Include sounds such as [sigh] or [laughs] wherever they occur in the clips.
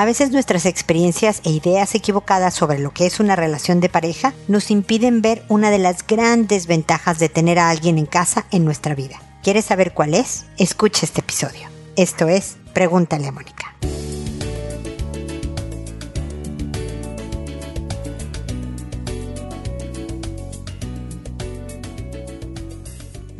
A veces nuestras experiencias e ideas equivocadas sobre lo que es una relación de pareja nos impiden ver una de las grandes ventajas de tener a alguien en casa en nuestra vida. ¿Quieres saber cuál es? Escucha este episodio. Esto es Pregúntale a Mónica.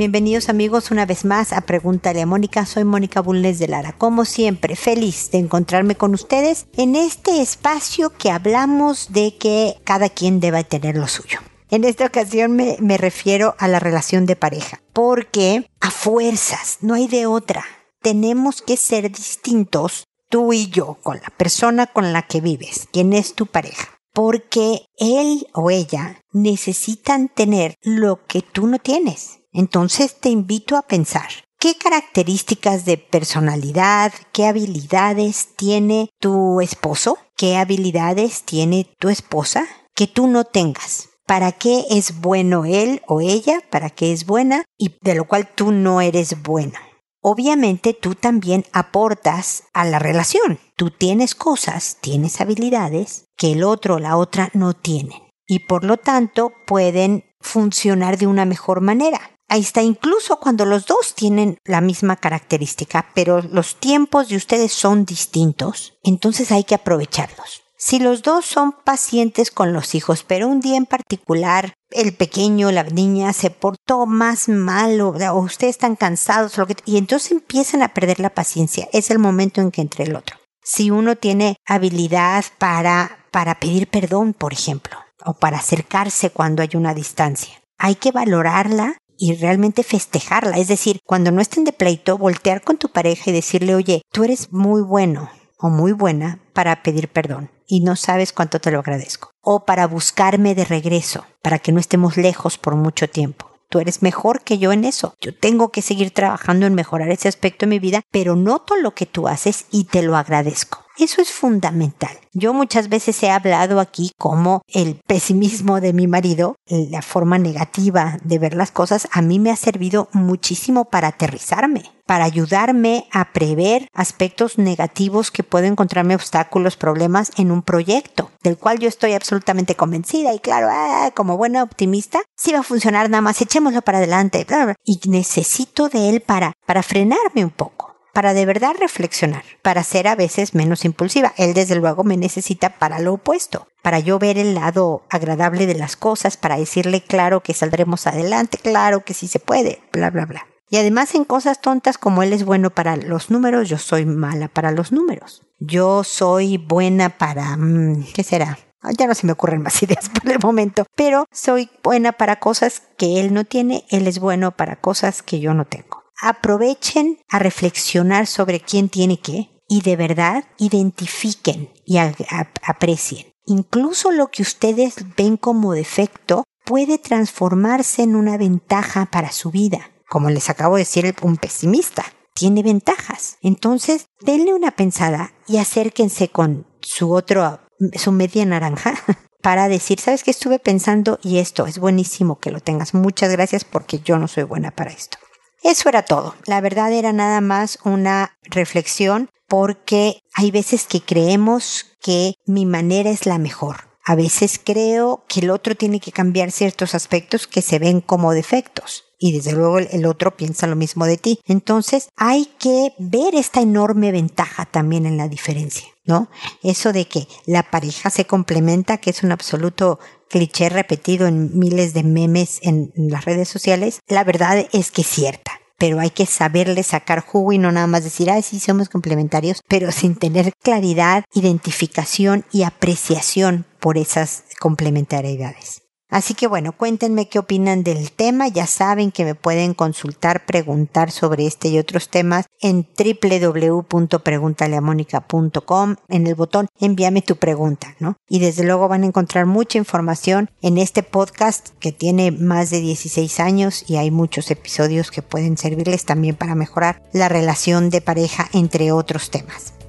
Bienvenidos amigos una vez más a Pregúntale a Mónica. Soy Mónica Bulnes de Lara. Como siempre, feliz de encontrarme con ustedes en este espacio que hablamos de que cada quien debe tener lo suyo. En esta ocasión me, me refiero a la relación de pareja, porque a fuerzas, no hay de otra. Tenemos que ser distintos tú y yo con la persona con la que vives, quien es tu pareja porque él o ella necesitan tener lo que tú no tienes. Entonces te invito a pensar, ¿qué características de personalidad, qué habilidades tiene tu esposo? ¿Qué habilidades tiene tu esposa que tú no tengas? ¿Para qué es bueno él o ella? ¿Para qué es buena? Y de lo cual tú no eres bueno. Obviamente tú también aportas a la relación. Tú tienes cosas, tienes habilidades que el otro o la otra no tienen. Y por lo tanto pueden funcionar de una mejor manera. Ahí está, incluso cuando los dos tienen la misma característica, pero los tiempos de ustedes son distintos, entonces hay que aprovecharlos. Si los dos son pacientes con los hijos, pero un día en particular el pequeño, la niña se portó más mal o, ustedes están cansados y entonces empiezan a perder la paciencia, es el momento en que entre el otro. Si uno tiene habilidad para, para pedir perdón, por ejemplo, o para acercarse cuando hay una distancia, hay que valorarla y realmente festejarla. Es decir, cuando no estén de pleito, voltear con tu pareja y decirle, oye, tú eres muy bueno o muy buena para pedir perdón y no sabes cuánto te lo agradezco. O para buscarme de regreso, para que no estemos lejos por mucho tiempo. Tú eres mejor que yo en eso. Yo tengo que seguir trabajando en mejorar ese aspecto de mi vida, pero noto lo que tú haces y te lo agradezco. Eso es fundamental. Yo muchas veces he hablado aquí como el pesimismo de mi marido, la forma negativa de ver las cosas, a mí me ha servido muchísimo para aterrizarme, para ayudarme a prever aspectos negativos que puedo encontrarme obstáculos, problemas en un proyecto, del cual yo estoy absolutamente convencida y claro, ah, como buena optimista, si va a funcionar nada más, echémoslo para adelante, y necesito de él para, para frenarme un poco para de verdad reflexionar, para ser a veces menos impulsiva. Él desde luego me necesita para lo opuesto, para yo ver el lado agradable de las cosas, para decirle claro que saldremos adelante, claro que sí se puede, bla, bla, bla. Y además en cosas tontas como él es bueno para los números, yo soy mala para los números. Yo soy buena para... Mm, ¿Qué será? Ya no se me ocurren más [laughs] ideas por el momento, pero soy buena para cosas que él no tiene, él es bueno para cosas que yo no tengo aprovechen a reflexionar sobre quién tiene qué y de verdad identifiquen y aprecien. Incluso lo que ustedes ven como defecto puede transformarse en una ventaja para su vida. Como les acabo de decir, un pesimista tiene ventajas. Entonces, denle una pensada y acérquense con su otro, su media naranja [laughs] para decir, sabes que estuve pensando y esto es buenísimo que lo tengas. Muchas gracias porque yo no soy buena para esto. Eso era todo. La verdad era nada más una reflexión porque hay veces que creemos que mi manera es la mejor. A veces creo que el otro tiene que cambiar ciertos aspectos que se ven como defectos. Y desde luego el otro piensa lo mismo de ti. Entonces hay que ver esta enorme ventaja también en la diferencia, ¿no? Eso de que la pareja se complementa, que es un absoluto cliché repetido en miles de memes en, las redes sociales, la verdad es que es cierta pero hay que saberle sacar jugo y no nada más decir, ay, sí, somos complementarios, pero [laughs] sin tener claridad, identificación y apreciación por esas complementariedades. Así que bueno, cuéntenme qué opinan del tema. Ya saben que me pueden consultar, preguntar sobre este y otros temas en www.preguntaleamónica.com en el botón envíame tu pregunta, ¿no? Y desde luego van a encontrar mucha información en este podcast que tiene más de 16 años y hay muchos episodios que pueden servirles también para mejorar la relación de pareja entre otros temas.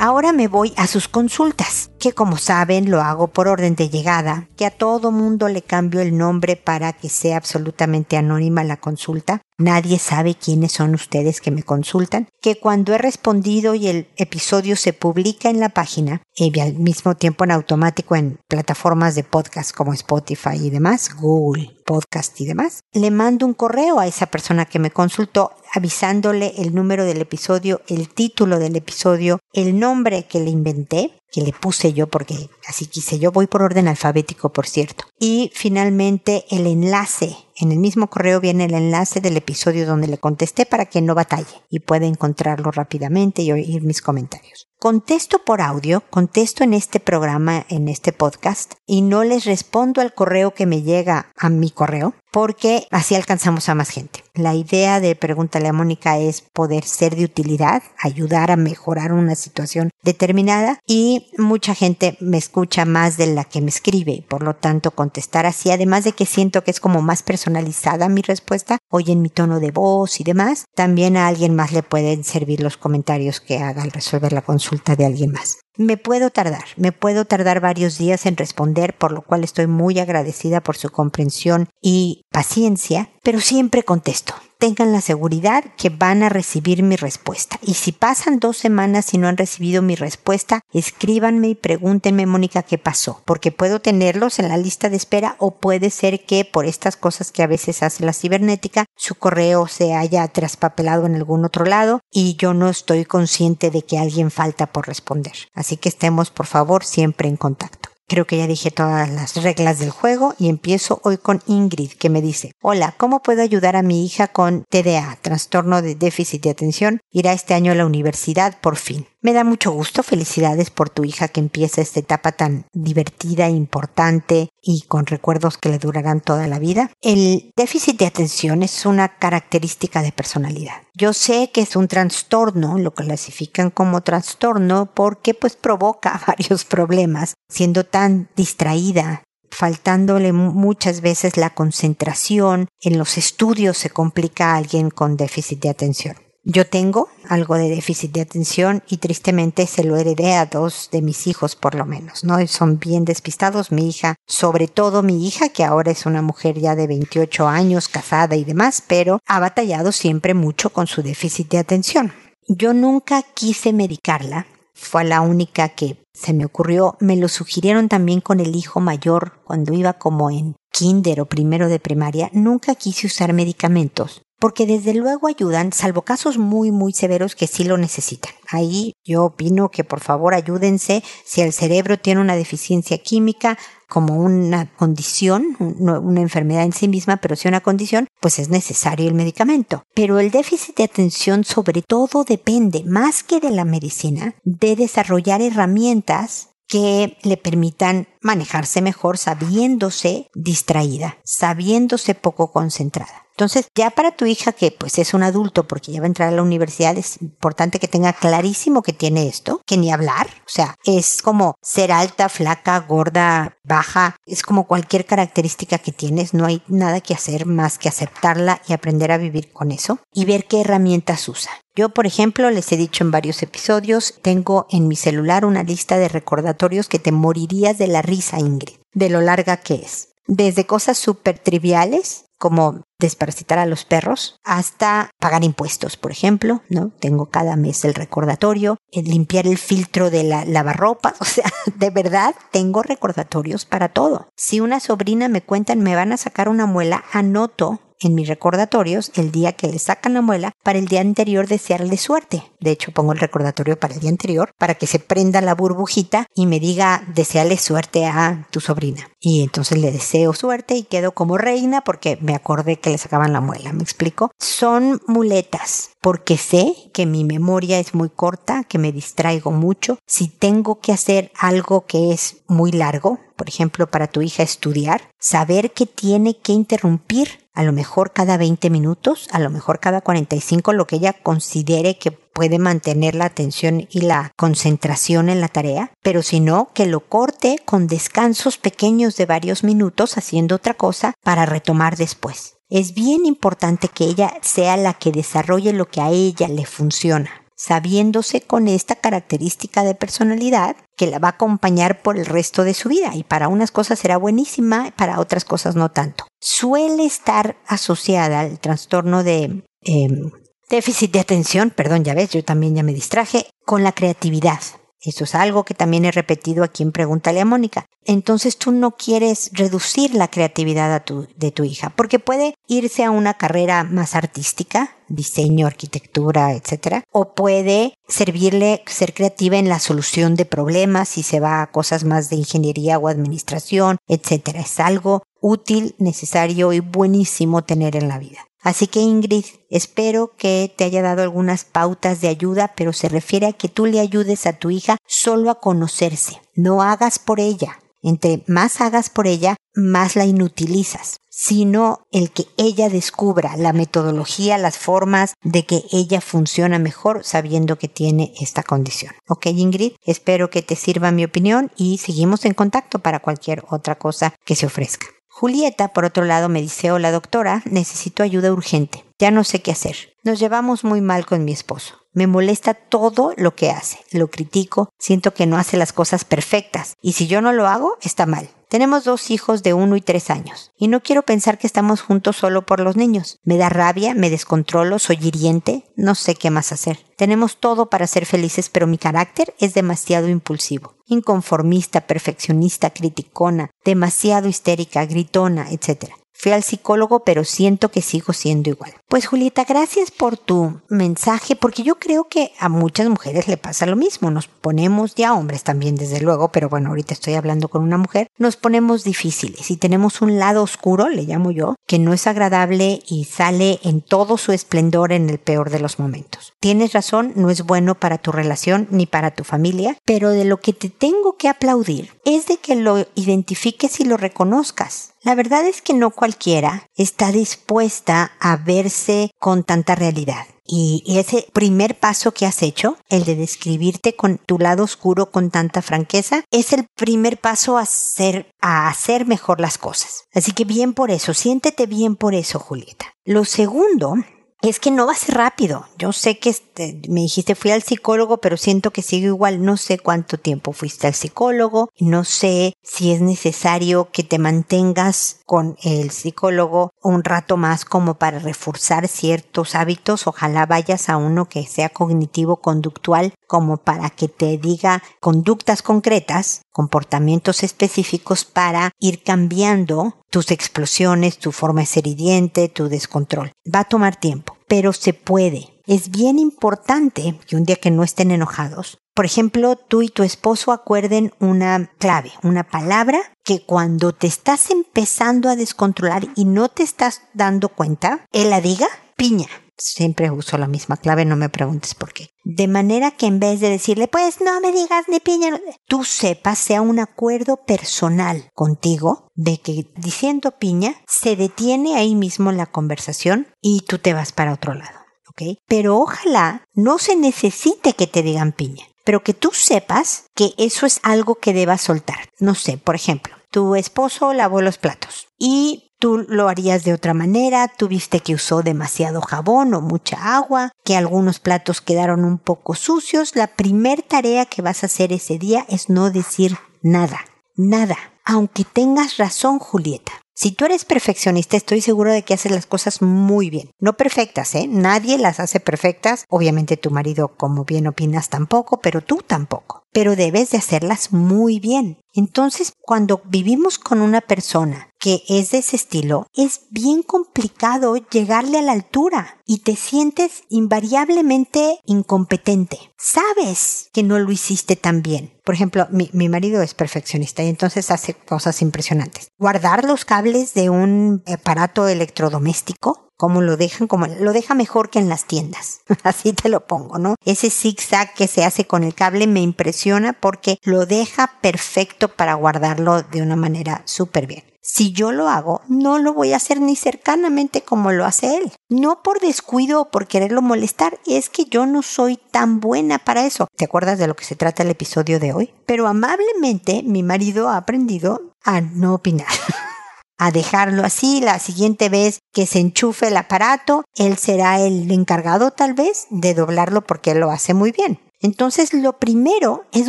Ahora me voy a sus consultas, que como saben lo hago por orden de llegada, que a todo mundo le cambio el nombre para que sea absolutamente anónima la consulta. Nadie sabe quiénes son ustedes que me consultan, que cuando he respondido y el episodio se publica en la página, y al mismo tiempo en automático en plataformas de podcast como Spotify y demás, Google Podcast y demás, le mando un correo a esa persona que me consultó avisándole el número del episodio, el título del episodio, el nombre que le inventé, que le puse yo porque así quise. Yo, voy por orden alfabético por cierto, y finalmente el enlace. En el mismo correo viene el enlace del episodio donde le contesté para que no batalle y pueda encontrarlo rápidamente y oír mis comentarios. Contesto por audio, contesto en este programa, en este podcast, y no les respondo al correo que me llega a mi correo, porque así alcanzamos a más gente. La idea de Pregúntale a Mónica es poder ser de utilidad, ayudar a mejorar una situación determinada y mucha gente me escucha más de la que me escribe por lo tanto contestar así, además de que siento que es como más personalizada mi respuesta, oyen mi tono de voz y demás, también a alguien más le pueden servir los comentarios que haga al resolver la consulta de alguien más. Me puedo tardar, me puedo tardar varios días en responder, por lo cual estoy muy agradecida por su comprensión y paciencia, pero siempre contesto tengan la seguridad que van a recibir mi respuesta. Y si pasan dos semanas y no han recibido mi respuesta, escríbanme y pregúntenme, Mónica, qué pasó, porque puedo tenerlos en la lista de espera o puede ser que por estas cosas que a veces hace la cibernética, su correo se haya traspapelado en algún otro lado y yo no estoy consciente de que alguien falta por responder. Así que estemos, por favor, siempre en contacto. Creo que ya dije todas las reglas del juego y empiezo hoy con Ingrid que me dice, hola, ¿cómo puedo ayudar a mi hija con TDA, trastorno de déficit de atención? Irá este año a la universidad por fin. Me da mucho gusto, felicidades por tu hija que empieza esta etapa tan divertida, importante y con recuerdos que le durarán toda la vida. El déficit de atención es una característica de personalidad. Yo sé que es un trastorno, lo clasifican como trastorno porque pues provoca [laughs] varios problemas, siendo tan distraída, faltándole muchas veces la concentración, en los estudios se complica a alguien con déficit de atención. Yo tengo algo de déficit de atención y tristemente se lo heredé a dos de mis hijos por lo menos, ¿no? Son bien despistados, mi hija, sobre todo mi hija, que ahora es una mujer ya de 28 años, casada y demás, pero ha batallado siempre mucho con su déficit de atención. Yo nunca quise medicarla, fue la única que se me ocurrió, me lo sugirieron también con el hijo mayor cuando iba como en kinder o primero de primaria, nunca quise usar medicamentos porque desde luego ayudan, salvo casos muy, muy severos que sí lo necesitan. Ahí yo opino que por favor ayúdense si el cerebro tiene una deficiencia química como una condición, una enfermedad en sí misma, pero si una condición, pues es necesario el medicamento. Pero el déficit de atención sobre todo depende, más que de la medicina, de desarrollar herramientas que le permitan manejarse mejor sabiéndose distraída, sabiéndose poco concentrada. Entonces, ya para tu hija que pues es un adulto porque ya va a entrar a la universidad, es importante que tenga clarísimo que tiene esto, que ni hablar, o sea, es como ser alta, flaca, gorda, baja, es como cualquier característica que tienes, no hay nada que hacer más que aceptarla y aprender a vivir con eso y ver qué herramientas usa. Yo, por ejemplo, les he dicho en varios episodios, tengo en mi celular una lista de recordatorios que te morirías de la risa, Ingrid, de lo larga que es. Desde cosas súper triviales como desparasitar a los perros, hasta pagar impuestos, por ejemplo, ¿no? Tengo cada mes el recordatorio, el limpiar el filtro de la lavarropa, [laughs] o sea, de verdad tengo recordatorios para todo. Si una sobrina me cuentan me van a sacar una muela, anoto en mis recordatorios el día que le sacan la muela para el día anterior desearle suerte. De hecho, pongo el recordatorio para el día anterior para que se prenda la burbujita y me diga deseale suerte a tu sobrina. Y entonces le deseo suerte y quedo como reina porque me acordé que le sacaban la muela. ¿Me explico? Son muletas porque sé que mi memoria es muy corta, que me distraigo mucho. Si tengo que hacer algo que es muy largo, por ejemplo, para tu hija estudiar, saber que tiene que interrumpir a lo mejor cada 20 minutos, a lo mejor cada 45, lo que ella considere que puede mantener la atención y la concentración en la tarea, pero si no, que lo corte con descansos pequeños de varios minutos haciendo otra cosa para retomar después. Es bien importante que ella sea la que desarrolle lo que a ella le funciona. sabiéndose con esta característica de personalidad que la va a acompañar por el resto de su vida y para unas cosas será buenísima, para otras cosas no tanto. Suele estar asociada al trastorno de em, déficit de atención, perdón, ya ves, yo también ya me distraje, con la creatividad. Eso es algo que también he repetido aquí en Pregúntale a Mónica. Entonces tú no quieres reducir la creatividad de tu hija, porque puede irse a una carrera más artística, diseño, arquitectura, etc. O puede servirle ser creativa en la solución de problemas si se va a cosas más de ingeniería o administración, etc. Es algo útil, necesario y buenísimo tener en la vida. Así que Ingrid, espero que te haya dado algunas pautas de ayuda, pero se refiere a que tú le ayudes a tu hija solo a conocerse. No hagas por ella. Entre más hagas por ella, más la inutilizas, sino el que ella descubra la metodología, las formas de que ella funciona mejor sabiendo que tiene esta condición. Ok, Ingrid, espero que te sirva mi opinión y seguimos en contacto para cualquier otra cosa que se ofrezca. Julieta, por otro lado, me dice, hola doctora, necesito ayuda urgente. Ya no sé qué hacer. Nos llevamos muy mal con mi esposo. Me molesta todo lo que hace. Lo critico, siento que no hace las cosas perfectas. Y si yo no lo hago, está mal. Tenemos dos hijos de uno y tres años, y no quiero pensar que estamos juntos solo por los niños. Me da rabia, me descontrolo, soy hiriente, no sé qué más hacer. Tenemos todo para ser felices, pero mi carácter es demasiado impulsivo, inconformista, perfeccionista, criticona, demasiado histérica, gritona, etc. Fui al psicólogo, pero siento que sigo siendo igual. Pues Julieta, gracias por tu mensaje, porque yo creo que a muchas mujeres le pasa lo mismo. Nos ponemos, ya hombres también, desde luego, pero bueno, ahorita estoy hablando con una mujer, nos ponemos difíciles y tenemos un lado oscuro, le llamo yo, que no es agradable y sale en todo su esplendor en el peor de los momentos. Tienes razón, no es bueno para tu relación ni para tu familia, pero de lo que te tengo que aplaudir es de que lo identifiques y lo reconozcas. La verdad es que no cualquiera está dispuesta a verse con tanta realidad. Y ese primer paso que has hecho, el de describirte con tu lado oscuro con tanta franqueza, es el primer paso a hacer, a hacer mejor las cosas. Así que bien por eso, siéntete bien por eso, Julieta. Lo segundo es que no va a ser rápido. Yo sé que este, me dijiste fui al psicólogo, pero siento que sigo igual. No sé cuánto tiempo fuiste al psicólogo. No sé si es necesario que te mantengas con el psicólogo un rato más como para reforzar ciertos hábitos. Ojalá vayas a uno que sea cognitivo conductual como para que te diga conductas concretas, comportamientos específicos para ir cambiando tus explosiones, tu forma de ser hiriente, tu descontrol. Va a tomar tiempo, pero se puede. Es bien importante que un día que no estén enojados, por ejemplo, tú y tu esposo acuerden una clave, una palabra que cuando te estás empezando a descontrolar y no te estás dando cuenta, él la diga, piña siempre uso la misma clave, no me preguntes por qué. De manera que en vez de decirle, pues no me digas ni piña, tú sepas, sea un acuerdo personal contigo de que diciendo piña se detiene ahí mismo la conversación y tú te vas para otro lado. ¿ok? Pero ojalá no se necesite que te digan piña, pero que tú sepas que eso es algo que debas soltar. No sé, por ejemplo, tu esposo lavó los platos y tú lo harías de otra manera, tuviste que usó demasiado jabón o mucha agua, que algunos platos quedaron un poco sucios, la primer tarea que vas a hacer ese día es no decir nada, nada, aunque tengas razón Julieta. Si tú eres perfeccionista, estoy seguro de que haces las cosas muy bien. No perfectas, ¿eh? Nadie las hace perfectas. Obviamente tu marido, como bien opinas, tampoco, pero tú tampoco. Pero debes de hacerlas muy bien. Entonces, cuando vivimos con una persona que es de ese estilo, es bien complicado llegarle a la altura y te sientes invariablemente incompetente. Sabes que no lo hiciste tan bien. Por ejemplo, mi, marido es perfeccionista y entonces hace cosas impresionantes. Guardar los cables de un aparato electrodoméstico como lo dejan, como lo deja mejor que en las tiendas. [laughs] Así te lo pongo, ¿no? Ese zigzag que se hace con el cable me impresiona porque lo deja perfecto para guardarlo de una manera súper bien. Si yo lo hago, no lo voy a hacer ni cercanamente como lo hace él. No por descuido o por quererlo molestar, es que yo no soy tan buena para eso. ¿Te acuerdas de lo que se trata el episodio de hoy? Pero amablemente mi marido ha aprendido a no opinar. [laughs] a dejarlo así. La siguiente vez que se enchufe el aparato, él será el encargado tal vez de doblarlo porque él lo hace muy bien. Entonces lo primero es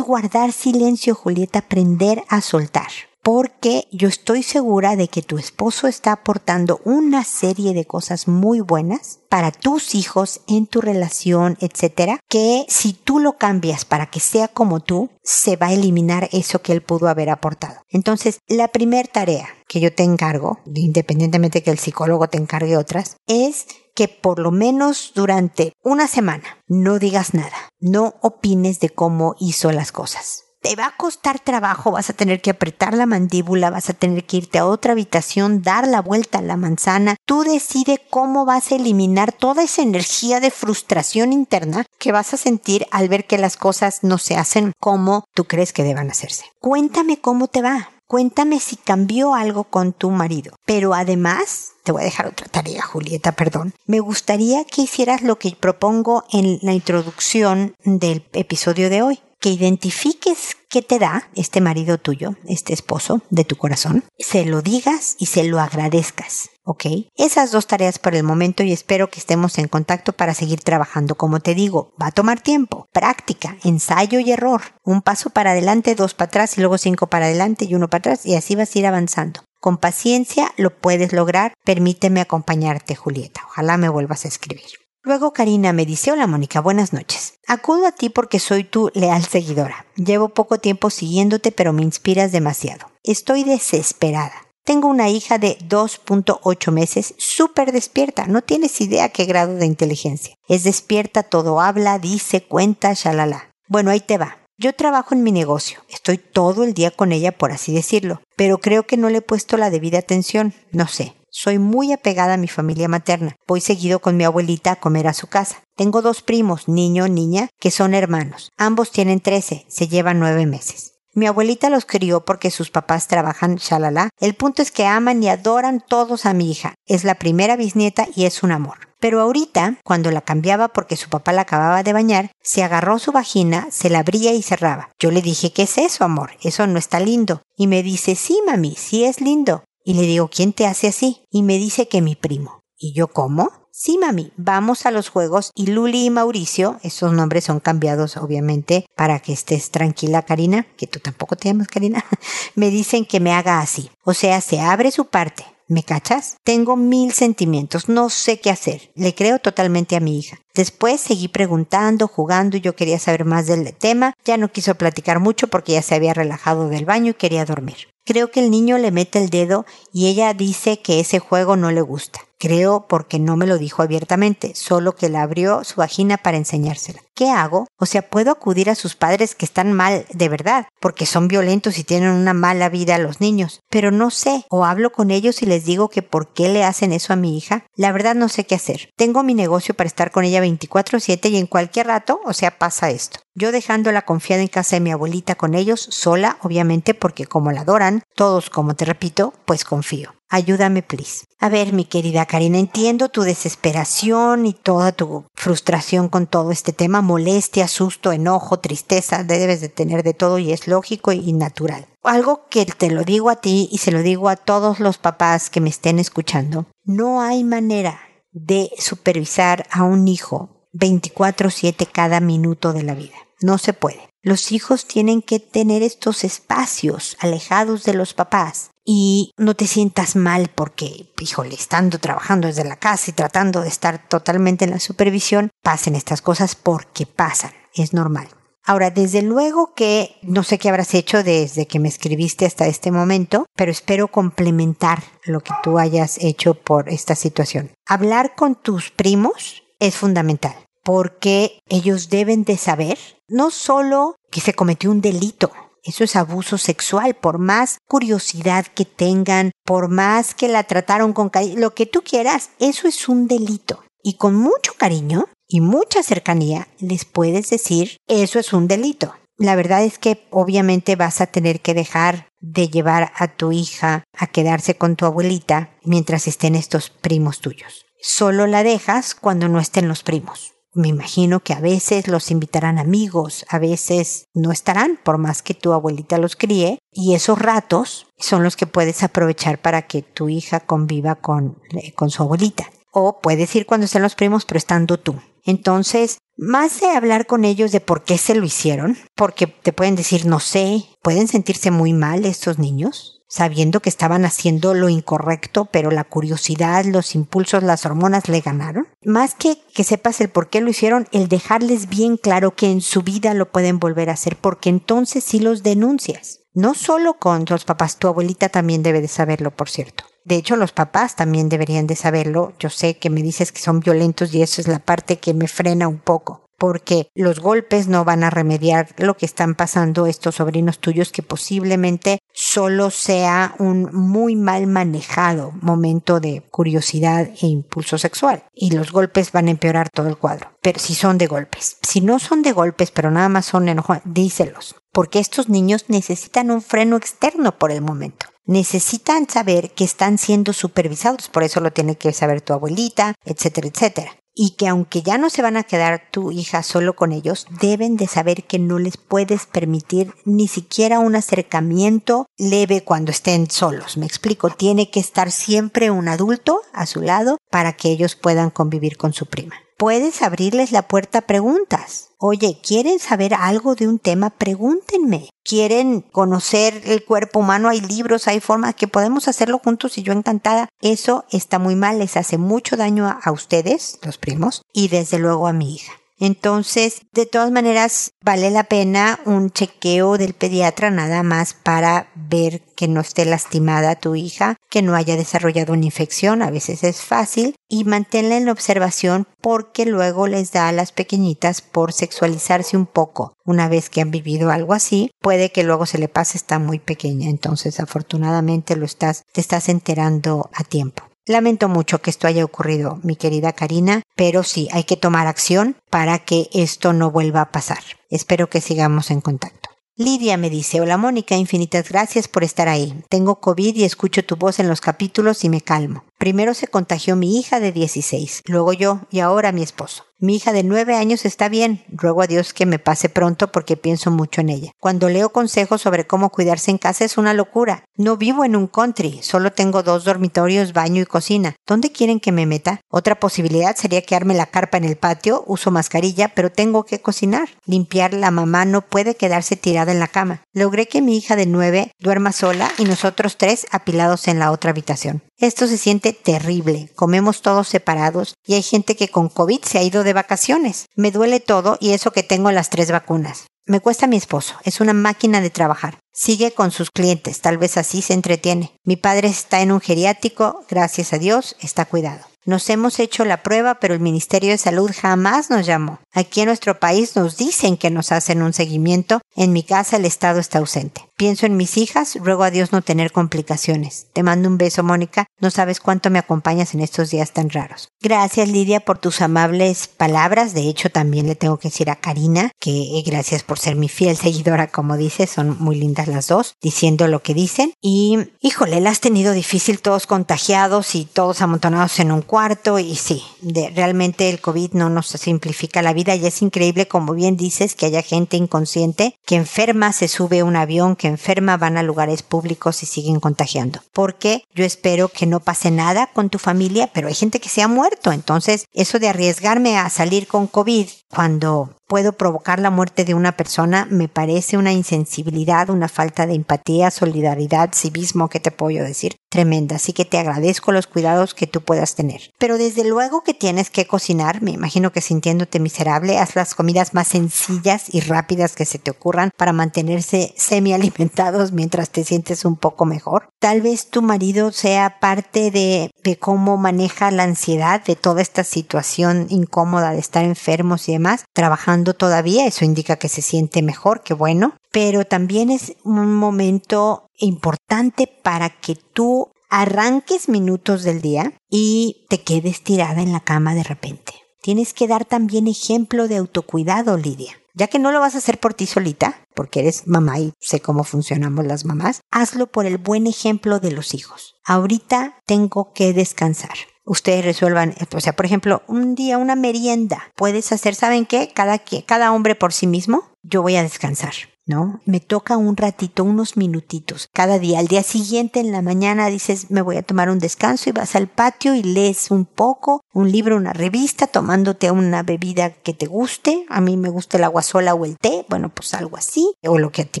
guardar silencio, Julieta, aprender a soltar porque yo estoy segura de que tu esposo está aportando una serie de cosas muy buenas para tus hijos en tu relación, etcétera, que si tú lo cambias para que sea como tú, se va a eliminar eso que él pudo haber aportado. Entonces, la primera tarea que yo te encargo, independientemente que el psicólogo te encargue otras, es que por lo menos durante una semana no digas nada, no opines de cómo hizo las cosas te va a costar trabajo, vas a tener que apretar la mandíbula, vas a tener que irte a otra habitación, dar la vuelta a la manzana. Tú decide cómo vas a eliminar toda esa energía de frustración interna que vas a sentir al ver que las cosas no se hacen como tú crees que deban hacerse. Cuéntame cómo te va. Cuéntame si cambió algo con tu marido. Pero además, te voy a dejar otra tarea, Julieta, perdón. Me gustaría que hicieras lo que propongo en la introducción del episodio de hoy que identifiques qué te da este marido tuyo, este esposo de tu corazón, se lo digas y se lo agradezcas. ¿ok? Esas dos tareas por el momento y espero que estemos en contacto para seguir trabajando. Como te digo, va a tomar tiempo, práctica, ensayo y error. Un paso para adelante, dos para atrás y luego cinco para adelante y uno para atrás y así vas a ir avanzando. Con paciencia lo puedes lograr. Permíteme acompañarte, Julieta. Ojalá me vuelvas a escribir. Luego Karina me dice, hola Mónica, buenas noches. Acudo a ti porque soy tu leal seguidora. Llevo poco tiempo siguiéndote, pero me inspiras demasiado. Estoy desesperada. Tengo una hija de 2.8 meses, súper despierta. No tienes idea qué grado de inteligencia. Es despierta, todo habla, dice, cuenta, shalala. Bueno, ahí te va. Yo trabajo en mi negocio. Estoy todo el día con ella, por así decirlo. Pero creo que no le he puesto la debida atención. No sé. Soy muy apegada a mi familia materna. Voy seguido con mi abuelita a comer a su casa. Tengo dos primos, niño, niña, que son hermanos. Ambos tienen 13, se llevan nueve meses. Mi abuelita los crió porque sus papás trabajan shalala. El punto es que aman y adoran todos a mi hija. Es la primera bisnieta y es un amor. Pero ahorita, cuando la cambiaba porque su papá la acababa de bañar, se agarró su vagina, se la abría y cerraba. Yo le dije, ¿qué es eso, amor? Eso no está lindo. Y me dice, sí, mami, sí es lindo. Y le digo, ¿quién te hace así? Y me dice que mi primo. ¿Y yo cómo? Sí, mami, vamos a los juegos y Luli y Mauricio, esos nombres son cambiados obviamente para que estés tranquila, Karina, que tú tampoco te llamas Karina, [laughs] me dicen que me haga así. O sea, se abre su parte, ¿Me cachas? Tengo mil sentimientos, no sé qué hacer. Le creo totalmente a mi hija. Después seguí preguntando, jugando y yo quería saber más del tema. Ya no quiso platicar mucho porque ya se había relajado del baño y quería dormir. Creo que el niño le mete el dedo y ella dice que ese juego no le gusta. Creo porque no me lo dijo abiertamente, solo que le abrió su vagina para enseñársela. ¿Qué hago? O sea, puedo acudir a sus padres que están mal de verdad, porque son violentos y tienen una mala vida a los niños, pero no sé, o hablo con ellos y les digo que por qué le hacen eso a mi hija. La verdad no sé qué hacer. Tengo mi negocio para estar con ella 24/7 y en cualquier rato, o sea, pasa esto. Yo dejándola confiada en casa de mi abuelita con ellos, sola, obviamente, porque como la adoran, todos, como te repito, pues confío. Ayúdame, please. A ver, mi querida Karina, entiendo tu desesperación y toda tu frustración con todo este tema, molestia, susto, enojo, tristeza, debes de tener de todo y es lógico y natural. Algo que te lo digo a ti y se lo digo a todos los papás que me estén escuchando, no hay manera de supervisar a un hijo 24/7 cada minuto de la vida. No se puede. Los hijos tienen que tener estos espacios alejados de los papás y no te sientas mal porque, híjole, estando trabajando desde la casa y tratando de estar totalmente en la supervisión, pasen estas cosas porque pasan, es normal. Ahora, desde luego que no sé qué habrás hecho desde que me escribiste hasta este momento, pero espero complementar lo que tú hayas hecho por esta situación. Hablar con tus primos es fundamental porque ellos deben de saber no solo que se cometió un delito, eso es abuso sexual, por más curiosidad que tengan, por más que la trataron con cariño, lo que tú quieras, eso es un delito. Y con mucho cariño y mucha cercanía les puedes decir, eso es un delito. La verdad es que obviamente vas a tener que dejar de llevar a tu hija a quedarse con tu abuelita mientras estén estos primos tuyos. Solo la dejas cuando no estén los primos Me imagino que a veces los invitarán amigos, a veces no estarán, por más que tu abuelita los críe, y esos ratos son los que puedes aprovechar para que tu hija conviva con, eh, con su abuelita. O puedes ir cuando estén los primos, pero estando tú. Entonces, más de hablar con ellos de por qué se lo hicieron, porque te pueden decir no sé, pueden sentirse muy mal estos niños, sabiendo que estaban haciendo lo incorrecto, pero la curiosidad, los impulsos, las hormonas le ganaron. Más que que sepas el por qué lo hicieron, el dejarles bien claro que en su vida lo pueden volver a hacer, porque entonces sí los denuncias. No solo con los papás, tu abuelita también debe de saberlo, por cierto. De hecho, los papás también deberían de saberlo. Yo sé que me dices que son violentos y eso es la parte que me frena un poco porque los golpes no van a remediar lo que están pasando estos sobrinos tuyos que posiblemente solo sea un muy mal manejado momento de curiosidad e impulso sexual. Y los golpes van a empeorar todo el cuadro. Pero si son de golpes, si no son de golpes, pero nada más son enojados, díselos, porque estos niños necesitan un freno externo por el momento. Necesitan saber que están siendo supervisados, por eso lo tiene que saber tu abuelita, etcétera, etcétera y que aunque ya no se van a quedar tu hija solo con ellos, deben de saber que no les puedes permitir ni siquiera un acercamiento leve cuando estén solos. Me explico, tiene que estar siempre un adulto a su lado para que ellos puedan convivir con su prima puedes abrirles la puerta a preguntas. Oye, ¿quieren saber algo de un tema? Pregúntenme. ¿Quieren conocer el cuerpo humano? Hay libros, hay formas que podemos hacerlo juntos y yo encantada. Eso está muy mal, les hace mucho daño a, a ustedes, los primos, y desde luego a mi hija. Entonces, de todas maneras, vale la pena un chequeo del pediatra nada más para ver que no esté lastimada tu hija, que no haya desarrollado una infección, a veces es fácil, y manténla en observación porque luego les da a las pequeñitas por sexualizarse un poco. Una vez que han vivido algo así, puede que luego se le pase, está muy pequeña, entonces afortunadamente lo estás, te estás enterando a tiempo. Lamento mucho que esto haya ocurrido, mi querida Karina, pero sí, hay que tomar acción para que esto no vuelva a pasar. Espero que sigamos en contacto. Lidia me dice, hola Mónica, infinitas gracias por estar ahí. Tengo COVID y escucho tu voz en los capítulos y me calmo. Primero se contagió mi hija de 16, luego yo y ahora mi esposo. Mi hija de nueve años está bien. Ruego a Dios que me pase pronto porque pienso mucho en ella. Cuando leo consejos sobre cómo cuidarse en casa es una locura. No vivo en un country, solo tengo dos dormitorios, baño y cocina. ¿Dónde quieren que me meta? Otra posibilidad sería quedarme la carpa en el patio, uso mascarilla, pero tengo que cocinar. Limpiar la mamá no puede quedarse tirada en la cama. Logré que mi hija de nueve duerma sola y nosotros tres apilados en la otra habitación. Esto se siente terrible. Comemos todos separados y hay gente que con COVID se ha ido de vacaciones. Me duele todo y eso que tengo las tres vacunas. Me cuesta mi esposo, es una máquina de trabajar. Sigue con sus clientes, tal vez así se entretiene. Mi padre está en un geriátrico, gracias a Dios, está cuidado. Nos hemos hecho la prueba, pero el Ministerio de Salud jamás nos llamó. Aquí en nuestro país nos dicen que nos hacen un seguimiento. En mi casa el Estado está ausente. Pienso en mis hijas, ruego a Dios no tener complicaciones. Te mando un beso, Mónica. No sabes cuánto me acompañas en estos días tan raros. Gracias, Lidia, por tus amables palabras. De hecho, también le tengo que decir a Karina que eh, gracias por ser mi fiel seguidora, como dices. Son muy lindas las dos, diciendo lo que dicen. Y, híjole, la has tenido difícil, todos contagiados y todos amontonados en un cuarto. Y sí, de, realmente el COVID no nos simplifica la vida y es increíble, como bien dices, que haya gente inconsciente que enferma, se sube un avión, que enferma van a lugares públicos y siguen contagiando. Porque yo espero que no pase nada con tu familia, pero hay gente que se ha muerto. Entonces, eso de arriesgarme a salir con COVID cuando puedo provocar la muerte de una persona me parece una insensibilidad, una falta de empatía, solidaridad, civismo, ¿qué te puedo decir? Tremenda. Así que te agradezco los cuidados que tú puedas tener. Pero desde luego que tienes que cocinar, me imagino que sintiéndote miserable, haz las comidas más sencillas y rápidas que se te ocurran para mantenerse semi alimentados [laughs] mientras te sientes un poco mejor. Tal vez tu marido sea parte de, de cómo maneja la ansiedad de toda esta situación incómoda de estar enfermos y demás, trabajando todavía, eso indica que se siente mejor, que bueno, pero también es un momento importante para que tú arranques minutos del día y te quedes tirada en la cama de repente. Tienes que dar también ejemplo de autocuidado, Lidia. Ya que no lo vas a hacer por ti solita, porque eres mamá y sé cómo funcionamos las mamás, hazlo por el buen ejemplo de los hijos. Ahorita tengo que descansar ustedes resuelvan, o sea, por ejemplo, un día una merienda, puedes hacer, ¿saben qué? Cada, cada hombre por sí mismo, yo voy a descansar. ¿No? Me toca un ratito, unos minutitos cada día. Al día siguiente en la mañana dices, me voy a tomar un descanso y vas al patio y lees un poco, un libro, una revista, tomándote una bebida que te guste. A mí me gusta el agua sola o el té, bueno, pues algo así, o lo que a ti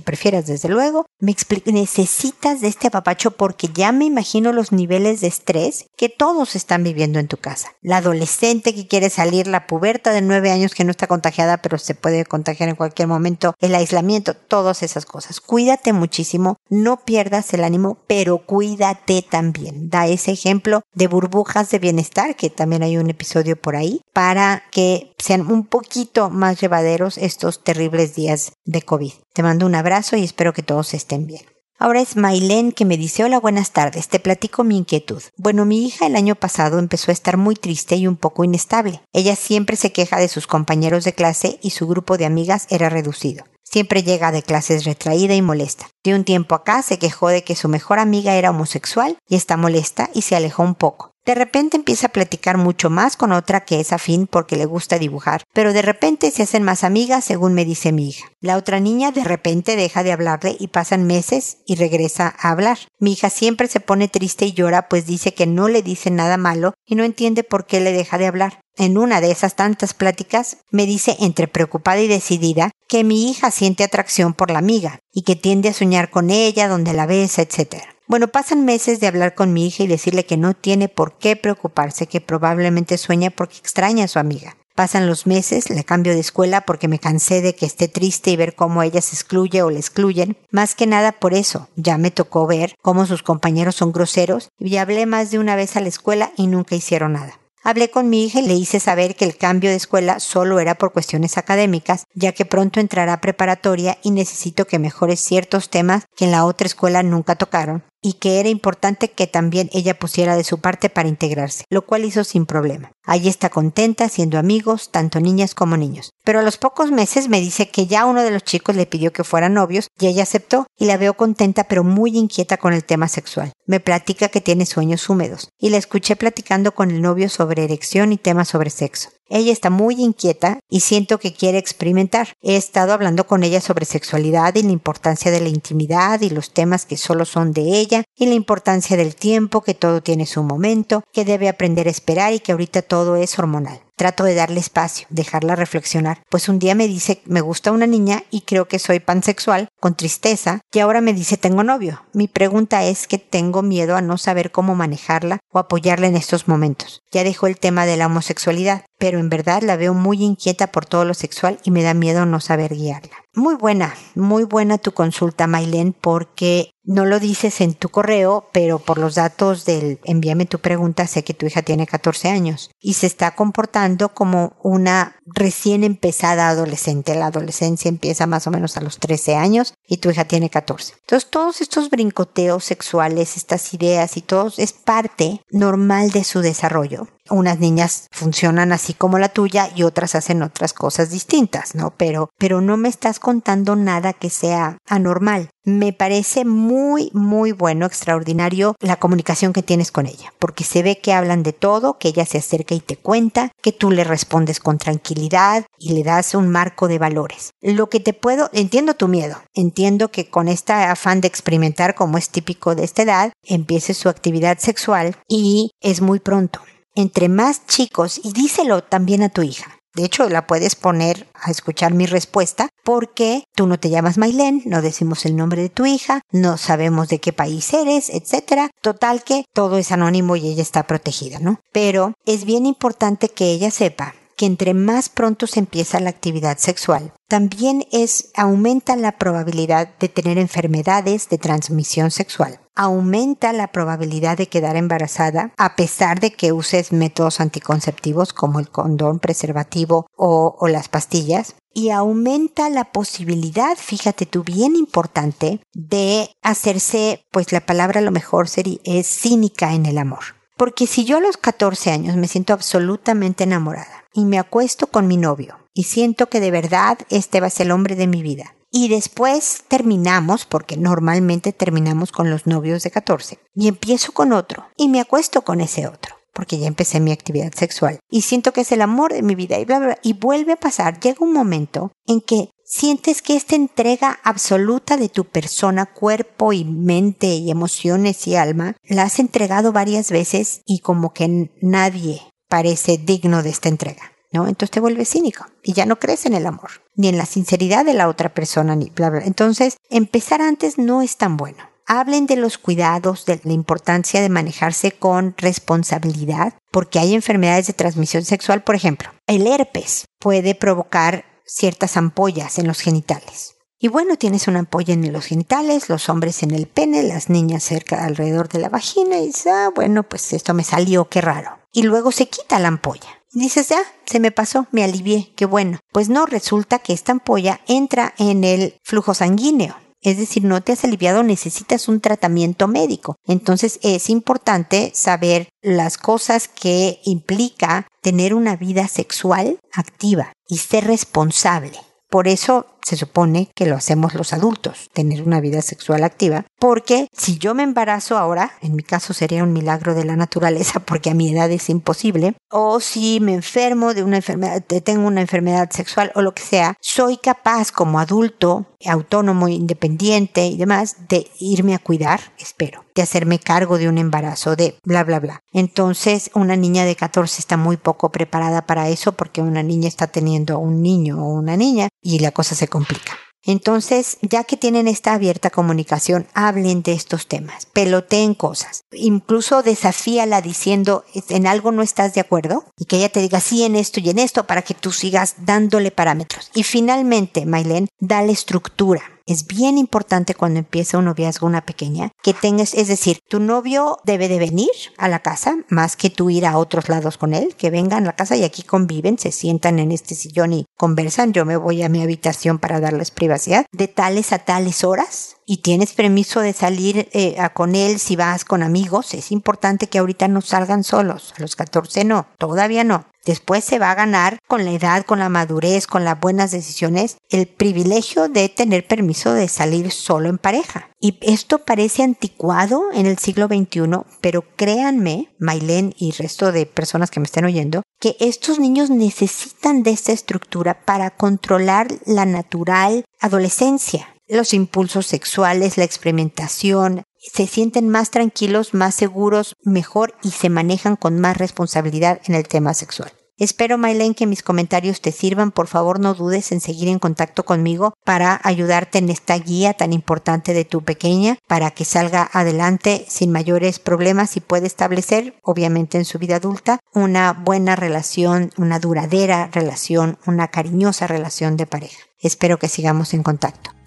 prefieras, desde luego. Me necesitas de este apapacho porque ya me imagino los niveles de estrés que todos están viviendo en tu casa. La adolescente que quiere salir, la puberta de nueve años que no está contagiada, pero se puede contagiar en cualquier momento, el aislamiento, todas esas cosas. Cuídate muchísimo, no pierdas el ánimo, pero cuídate también. Da ese ejemplo de burbujas de bienestar, que también hay un episodio por ahí, para que sean un poquito más llevaderos estos terribles días de COVID. Te mando un abrazo y espero que todos estén bien. Ahora es Mailén que me dice hola buenas tardes, te platico mi inquietud. Bueno, mi hija el año pasado empezó a estar muy triste y un poco inestable. Ella siempre se queja de sus compañeros de clase y su grupo de amigas era reducido. Siempre llega de clases retraída y molesta. De un tiempo acá se quejó de que su mejor amiga era homosexual y está molesta y se alejó un poco. De repente empieza a platicar mucho más con otra que es afín porque le gusta dibujar, pero de repente se hacen más amigas según me dice mi hija. La otra niña de repente deja de hablarle y pasan meses y regresa a hablar. Mi hija siempre se pone triste y llora pues dice que no le dice nada malo y no entiende por qué le deja de hablar. En una de esas tantas pláticas me dice entre preocupada y decidida que mi hija siente atracción por la amiga y que tiende a soñar con ella, donde la besa, etc. Bueno, pasan meses de hablar con mi hija y decirle que no tiene por qué preocuparse, que probablemente sueña porque extraña a su amiga. Pasan los meses, le cambio de escuela porque me cansé de que esté triste y ver cómo ella se excluye o le excluyen. Más que nada por eso, ya me tocó ver cómo sus compañeros son groseros y hablé más de una vez a la escuela y nunca hicieron nada. Hablé con mi hija y le hice saber que el cambio de escuela solo era por cuestiones académicas, ya que pronto entrará preparatoria y necesito que mejore ciertos temas que en la otra escuela nunca tocaron, y que era importante que también ella pusiera de su parte para integrarse, lo cual hizo sin problema. Allí está contenta, siendo amigos, tanto niñas como niños. Pero a los pocos meses me dice que ya uno de los chicos le pidió que fueran novios y ella aceptó y la veo contenta pero muy inquieta con el tema sexual. Me platica que tiene sueños húmedos y la escuché platicando con el novio sobre erección y temas sobre sexo. Ella está muy inquieta y siento que quiere experimentar. He estado hablando con ella sobre sexualidad y la importancia de la intimidad y los temas que solo son de ella y la importancia del tiempo, que todo tiene su momento, que debe aprender a esperar y que ahorita todo es hormonal. Trato de darle espacio, dejarla reflexionar, pues un día me dice me gusta una niña y creo que soy pansexual, con tristeza, y ahora me dice tengo novio. Mi pregunta es que tengo miedo a no saber cómo manejarla o apoyarla en estos momentos. Ya dejó el tema de la homosexualidad, pero en verdad la veo muy inquieta por todo lo sexual y me da miedo no saber guiarla. Muy buena, muy buena tu consulta, Mailen, porque no lo dices en tu correo, pero por los datos del envíame tu pregunta sé que tu hija tiene 14 años y se está comportando como una recién empezada adolescente. La adolescencia empieza más o menos a los 13 años y tu hija tiene 14. Entonces todos estos brincoteos sexuales, estas ideas y todo es parte normal de su desarrollo unas niñas funcionan así como la tuya y otras hacen otras cosas distintas, ¿no? Pero, pero no me estás contando nada que sea anormal. Me parece muy, muy bueno, extraordinario la comunicación que tienes con ella, porque se ve que hablan de todo, que ella se acerca y te cuenta, que tú le respondes con tranquilidad y le das un marco de valores. Lo que te puedo, entiendo tu miedo, entiendo que con este afán de experimentar, como es típico de esta edad, empiece su actividad sexual y es muy pronto entre más chicos, y díselo también a tu hija. De hecho, la puedes poner a escuchar mi respuesta porque tú no te llamas Mailén, no decimos el nombre de tu hija, no sabemos de qué país eres, etc. Total que todo es anónimo y ella está protegida, ¿no? Pero es bien importante que ella sepa que entre más pronto se empieza la actividad sexual, también es aumenta la probabilidad de tener enfermedades de transmisión sexual aumenta la probabilidad de quedar embarazada a pesar de que uses métodos anticonceptivos como el condón, preservativo o, las pastillas y aumenta la posibilidad, fíjate tú, bien importante, de hacerse, pues la palabra lo mejor sería, es cínica en el amor. Porque si yo a los 14 años me siento absolutamente enamorada y me acuesto con mi novio y siento que de verdad este va a ser el hombre de mi vida y después terminamos, porque normalmente terminamos con los novios de 14, y empiezo con otro y me acuesto con ese otro. porque ya empecé mi actividad sexual y siento que es el amor de mi vida y bla, bla, bla. Y vuelve a pasar, llega un momento en que sientes que esta entrega absoluta de tu persona, cuerpo y mente y emociones y alma, la has entregado varias veces y como que nadie parece digno de esta entrega. ¿no? Entonces te vuelves cínico y ya no crees en el amor, ni en la sinceridad de la otra persona, ni bla, bla. Entonces, empezar antes no es tan bueno. Hablen de los cuidados, de la importancia de manejarse con responsabilidad, porque hay enfermedades de transmisión sexual, por ejemplo, el herpes puede provocar ciertas ampollas en los genitales. Y bueno, tienes una ampolla en los genitales, los hombres en el pene, las niñas cerca alrededor de la vagina y dices, ah, bueno, pues esto me salió, qué raro. Y luego se quita la ampolla. Y dices, ya, se me pasó, me alivié, qué bueno. Pues no, resulta que esta ampolla entra en el flujo sanguíneo. Es decir, no te has aliviado, necesitas un tratamiento médico. Entonces es importante saber las cosas que implica tener una vida sexual activa y ser responsable. Por eso se supone que lo hacemos los adultos, tener una vida sexual activa, porque si yo me embarazo ahora, en mi caso sería un milagro de la naturaleza [laughs] porque a mi edad es imposible, o si me enfermo de una enfermedad, tengo una enfermedad sexual o lo que sea, soy capaz como adulto, autónomo, independiente y demás, de irme a cuidar, espero, de hacerme cargo de un embarazo, de bla, bla, bla. Entonces, una niña de 14 está muy poco preparada para eso porque una niña está teniendo un niño o una niña y la cosa se complica. Entonces, ya que tienen esta abierta comunicación, hablen de estos temas, peloteen cosas, incluso desafíala diciendo en algo no estás de acuerdo y que ella te diga sí en esto y en esto para que tú sigas dándole parámetros. Y finalmente, Mailen, dale estructura es bien importante cuando empieza un noviazgo una pequeña que tengas, es decir, tu novio debe de venir a la casa más que tú ir a otros lados con él, que vengan a la casa y aquí conviven, se sientan en este sillón y conversan. Yo me voy a mi habitación para darles privacidad de tales a tales horas y tienes permiso de salir eh, con él si vas con amigos, es importante que ahorita no salgan solos. A los 14 no, todavía no. Después se va a ganar con la edad, con la madurez, con las buenas decisiones, el privilegio de tener permiso de salir solo en pareja. Y esto parece anticuado en el siglo XXI, pero créanme, Mailén y resto de personas que me estén oyendo, que estos niños necesitan de esta estructura para controlar la natural adolescencia los impulsos sexuales, la experimentación, se sienten más tranquilos, más seguros, mejor y se manejan con más responsabilidad en el tema sexual. Espero, Mailen, que mis comentarios te sirvan. Por favor, no dudes en seguir en contacto conmigo para ayudarte en esta guía tan importante de tu pequeña para que salga adelante sin mayores problemas y pueda establecer, obviamente en su vida adulta, una buena relación, una duradera relación, una cariñosa relación de pareja. Espero que sigamos en contacto.